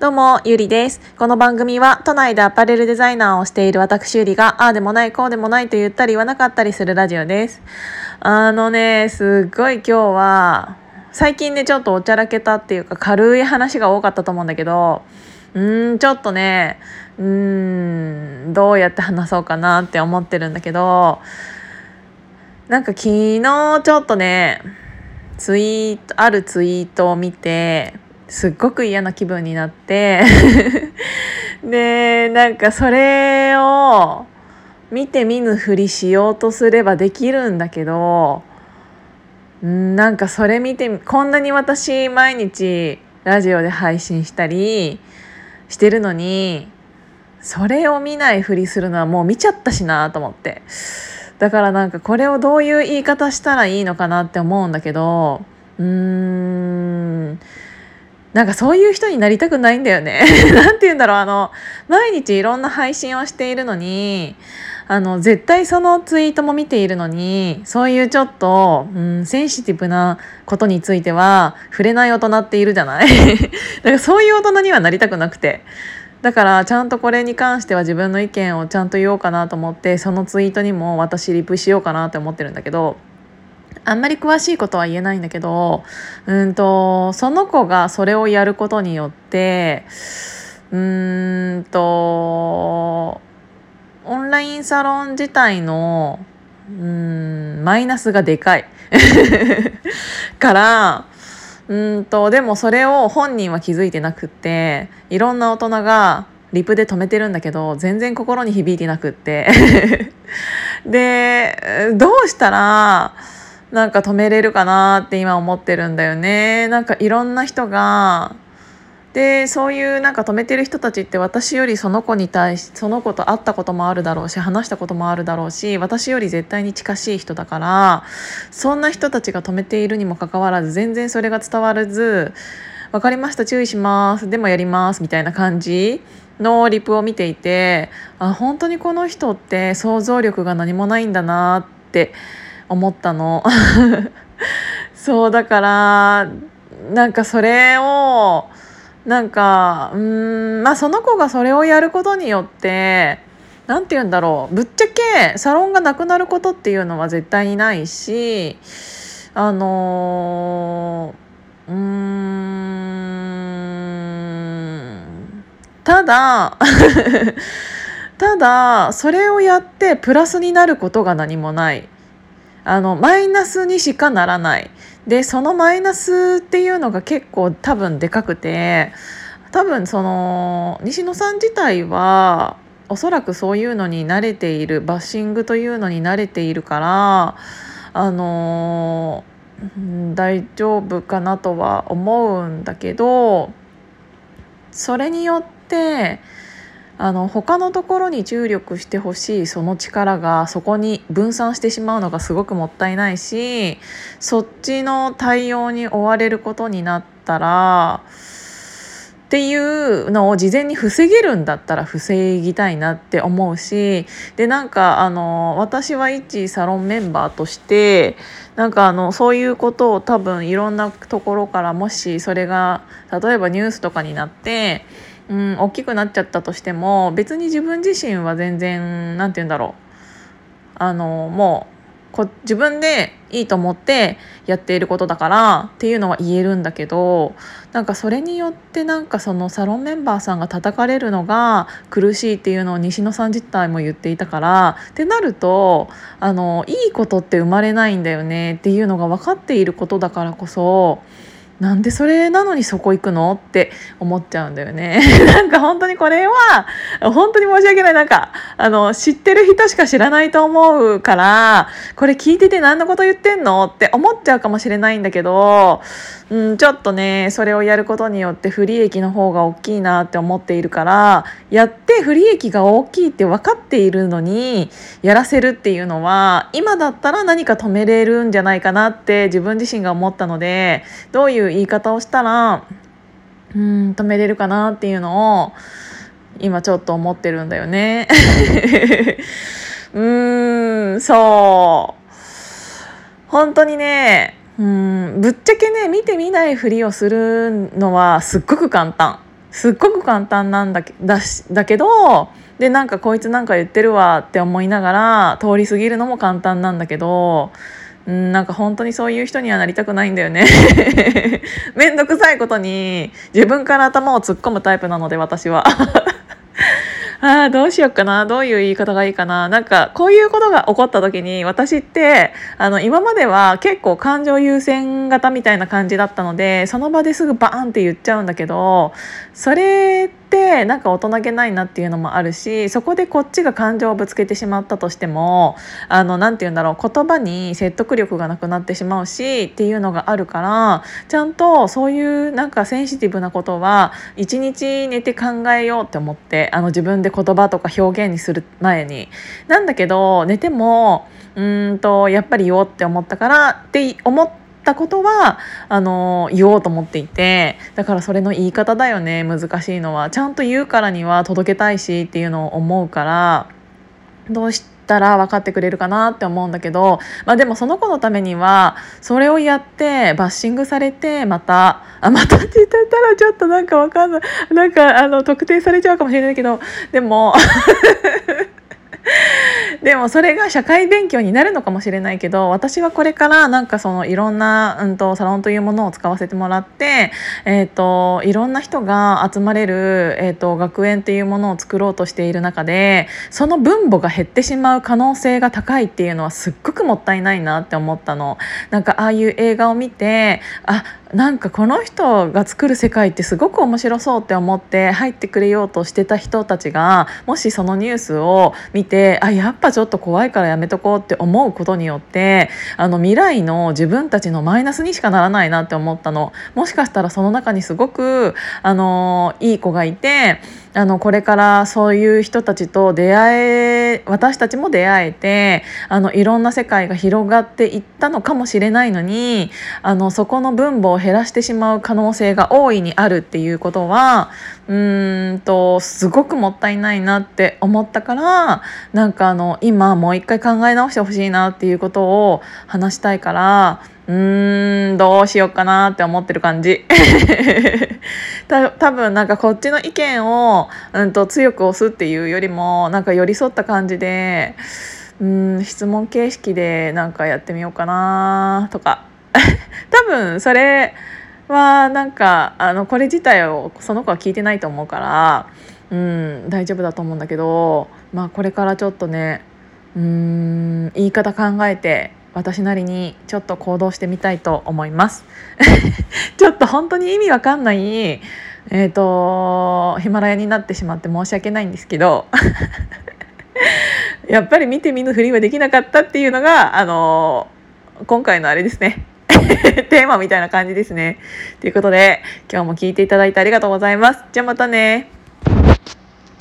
どうも、ゆりです。この番組は、都内でアパレルデザイナーをしている私ゆりが、ああでもない、こうでもないと言ったり言わなかったりするラジオです。あのね、すっごい今日は、最近ね、ちょっとおちゃらけたっていうか、軽い話が多かったと思うんだけど、うーん、ちょっとね、うーん、どうやって話そうかなって思ってるんだけど、なんか昨日ちょっとね、ツイート、あるツイートを見て、すっごく嫌な気分になって。でなんかそれを見て見ぬふりしようとすればできるんだけどなんかそれ見てこんなに私毎日ラジオで配信したりしてるのにそれを見ないふりするのはもう見ちゃったしなと思って。だからなんかこれをどういう言い方したらいいのかなって思うんだけどうーん。なんかそういう人になりたくないんだよね。なんて言うんだろうあの毎日いろんな配信をしているのにあの絶対そのツイートも見ているのにそういうちょっと、うん、センシティブなことについては触れない大人っているじゃない だからそういう大人にはなりたくなくて。だからちゃんとこれに関しては自分の意見をちゃんと言おうかなと思ってそのツイートにも私リプしようかなって思ってるんだけどあんまり詳しいことは言えないんだけどうんとその子がそれをやることによってうんとオンラインサロン自体のうんマイナスがでかい。からうんとでもそれを本人は気づいてなくっていろんな大人がリプで止めてるんだけど全然心に響いてなくって。でどうしたらなんか止めれるかなって今思ってるんだよね。なんかいろんな人がでそういうなんか止めてる人たちって私よりその子に対しその子と会ったこともあるだろうし話したこともあるだろうし私より絶対に近しい人だからそんな人たちが止めているにもかかわらず全然それが伝わらず「分かりました注意しますでもやります」みたいな感じのリプを見ていてあ本当にこの人って想像力が何もないんだなって思ったの。そうだからなんかそれをなんかうんまあその子がそれをやることによって何て言うんだろうぶっちゃけサロンがなくなることっていうのは絶対にないしあのー、うんただ ただそれをやってプラスになることが何もない。あのマイナスにしかならない。でそのマイナスっていうのが結構多分でかくて多分その西野さん自体はおそらくそういうのに慣れているバッシングというのに慣れているからあの大丈夫かなとは思うんだけどそれによってあの他のところに注力してほしいその力がそこに分散してしまうのがすごくもったいないしそっちの対応に追われることになったらっていうのを事前に防げるんだったら防ぎたいなって思うしでなんかあの私は一サロンメンバーとしてなんかあのそういうことを多分いろんなところからもしそれが例えばニュースとかになってうん、大きくなっちゃったとしても別に自分自身は全然何て言うんだろうあのもうこ自分でいいと思ってやっていることだからっていうのは言えるんだけどなんかそれによってなんかそのサロンメンバーさんが叩かれるのが苦しいっていうのを西野さん自体も言っていたからってなるとあのいいことって生まれないんだよねっていうのが分かっていることだからこそ。なんでそれなのにそこ行くの？って思っちゃうんだよね。なんか本当にこれは本当に申し訳ない。なんかあの知ってる人しか知らないと思うからこれ聞いてて何のこと言ってんの？って思っちゃうかもしれないんだけど、うん、ちょっとねそれをやることによって不利益の方が大きいなって思っているからやって不利益が大きいって分かっているのにやらせるっていうのは今だったら何か止めれるんじゃないかなって自分自身が思ったのでどういう言い方をしたらうん止めれるかなっていうのを今ちょっと思ってるんだよね。うーんそう本当にねうんぶっちゃけね見てみないふりをするのはすっごく簡単すっごく簡単なんだけだしだけどでなんかこいつなんか言ってるわって思いながら通り過ぎるのも簡単なんだけどなんか本当にそういう人にはなりたくないんだよね。めんどくさいことに自分から頭を突っ込むタイプなので私は。ああどうしよっかな。どういう言い方がいいかな。なんかこういうことが起こった時に私ってあの今までは結構感情優先型みたいな感じだったのでその場ですぐバーンって言っちゃうんだけどそれってなんか大人げないなっていうのもあるしそこでこっちが感情をぶつけてしまったとしてもあのなて言うんだろう言葉に説得力がなくなってしまうしっていうのがあるからちゃんとそういうなんかセンシティブなことは一日寝て考えようって思ってあの自分で言葉とか表現にする前に。なんだけど寝てもうんとやっぱり言おうって思ったからって思ってたことはあの言おうと思っていてだからそれの言い方だよね難しいのは。ちゃんと言うからには届けたいしっていうのを思うからどうしたら分かってくれるかなって思うんだけど、まあ、でもその子のためにはそれをやってバッシングされてまたあまたって言ったらちょっとなんか分かんない。なんかあの特定されちゃうかもしれないけどでも でもそれが社会勉強になるのかもしれないけど私はこれからなんかそのいろんな、うんと、サロンというものを使わせてもらって、えーと、いろんな人が集まれる、えーと、学園っていうものを作ろうとしている中でその分母が減ってしまう可能性が高いっていうのはすっごくもったいないなって思ったの。なんかああいう映画を見てあなんかこの人が作る世界ってすごく面白そうって思って入ってくれようとしてた人たちがもしそのニュースを見てあやっぱちょっと怖いからやめとこうって思うことによってあの未来の自分たちのマイナスにしかならないなって思ったの。もしかしたらその中にすごくあのいい子がいてあのこれからそういう人たちと出会え私たちも出会えてあのいろんな世界が広がっていったのかもしれないのにあのそこの分母を減らしてしまう可能性が大いにあるっていうことはうーんとすごくもったいないなって思ったからなんかあの今もう一回考え直してほしいなっていうことを話したいからうーんどうしようかなって思ってる感じ。た多分なんかこっちの意見を、うんと、強く押すっていうよりもなんか寄り添った感じでうん質問形式でなんかやってみようかなとか。多分それはなんかあのこれ自体をその子は聞いてないと思うからうん大丈夫だと思うんだけどまあこれからちょっとねうん言い方考えて私なりにちょっと行動してみたいと思います ちょっと本当に意味わかんないえーと、ヒマラヤになってしまって申し訳ないんですけど やっぱり見て見ぬふりはできなかったっていうのがあの今回のあれですね テーマみたいな感じですね。ということで今日も聞いていただいてありがとうございます。じゃあまたね。